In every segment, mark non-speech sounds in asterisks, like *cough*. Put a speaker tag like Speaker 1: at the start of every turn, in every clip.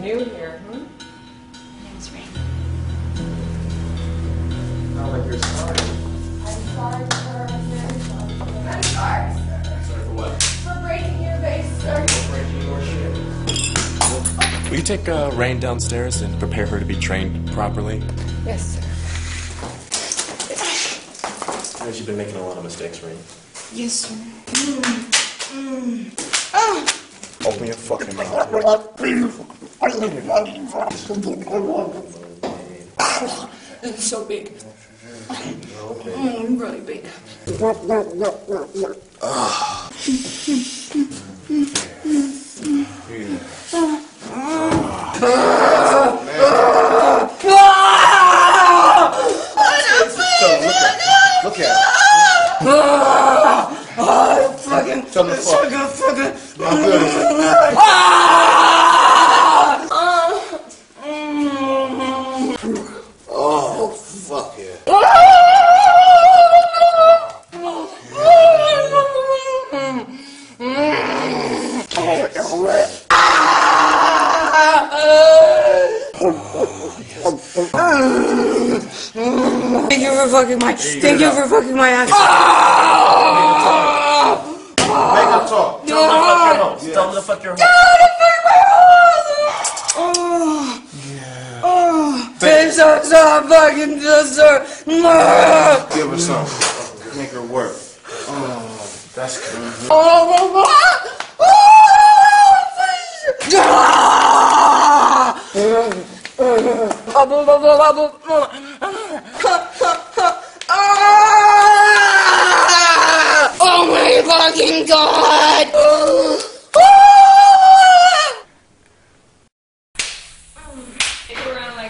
Speaker 1: New here, hmm?
Speaker 2: Name's Rain.
Speaker 3: Not like you're sorry.
Speaker 2: I'm sorry, sir. I'm very sorry. I'm sorry, sir.
Speaker 3: Sorry for what?
Speaker 2: For breaking your vase, sir.
Speaker 3: Breaking your shit.
Speaker 4: Will you take uh, Rain downstairs and prepare her to be trained properly?
Speaker 1: Yes, sir.
Speaker 4: Because you've been making a lot of mistakes, Rain.
Speaker 2: Yes, sir.
Speaker 4: Open your fucking mouth.
Speaker 2: It's so big. Mm, really big.
Speaker 3: Look at it. Fucking. Tell the fuck. How good is it? Oh, fuck yeah.
Speaker 2: Thank you for fucking my. Thank you for fucking my ass.
Speaker 3: Make her talk. Tell her to fuck your hoes. Tell her to fuck your hoes.
Speaker 2: It's so, so fucking just. No.
Speaker 3: Give her some. Make her work. Oh, that's good.
Speaker 2: Oh my fucking god!
Speaker 1: Get around like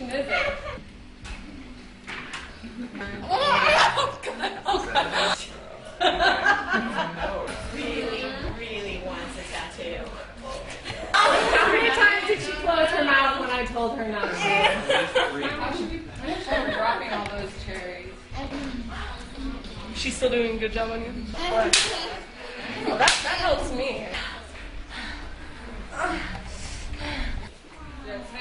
Speaker 1: really *laughs* oh, oh, dedication, oh, is it? *laughs*
Speaker 5: really, really wants a tattoo.
Speaker 1: How many times did she close her mouth when I told her not to? How should we punish her for dropping all those cherries? She's still doing a good job on you? Well, that, that helps me. Just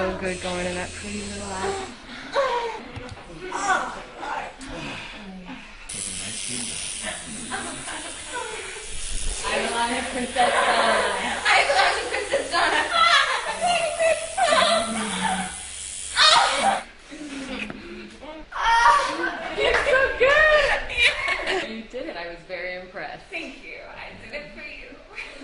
Speaker 1: so good going in that pretty little ass. I'm Princess Donna. I belong to Princess Donna. Ah, I'm Princess Donna. Ah.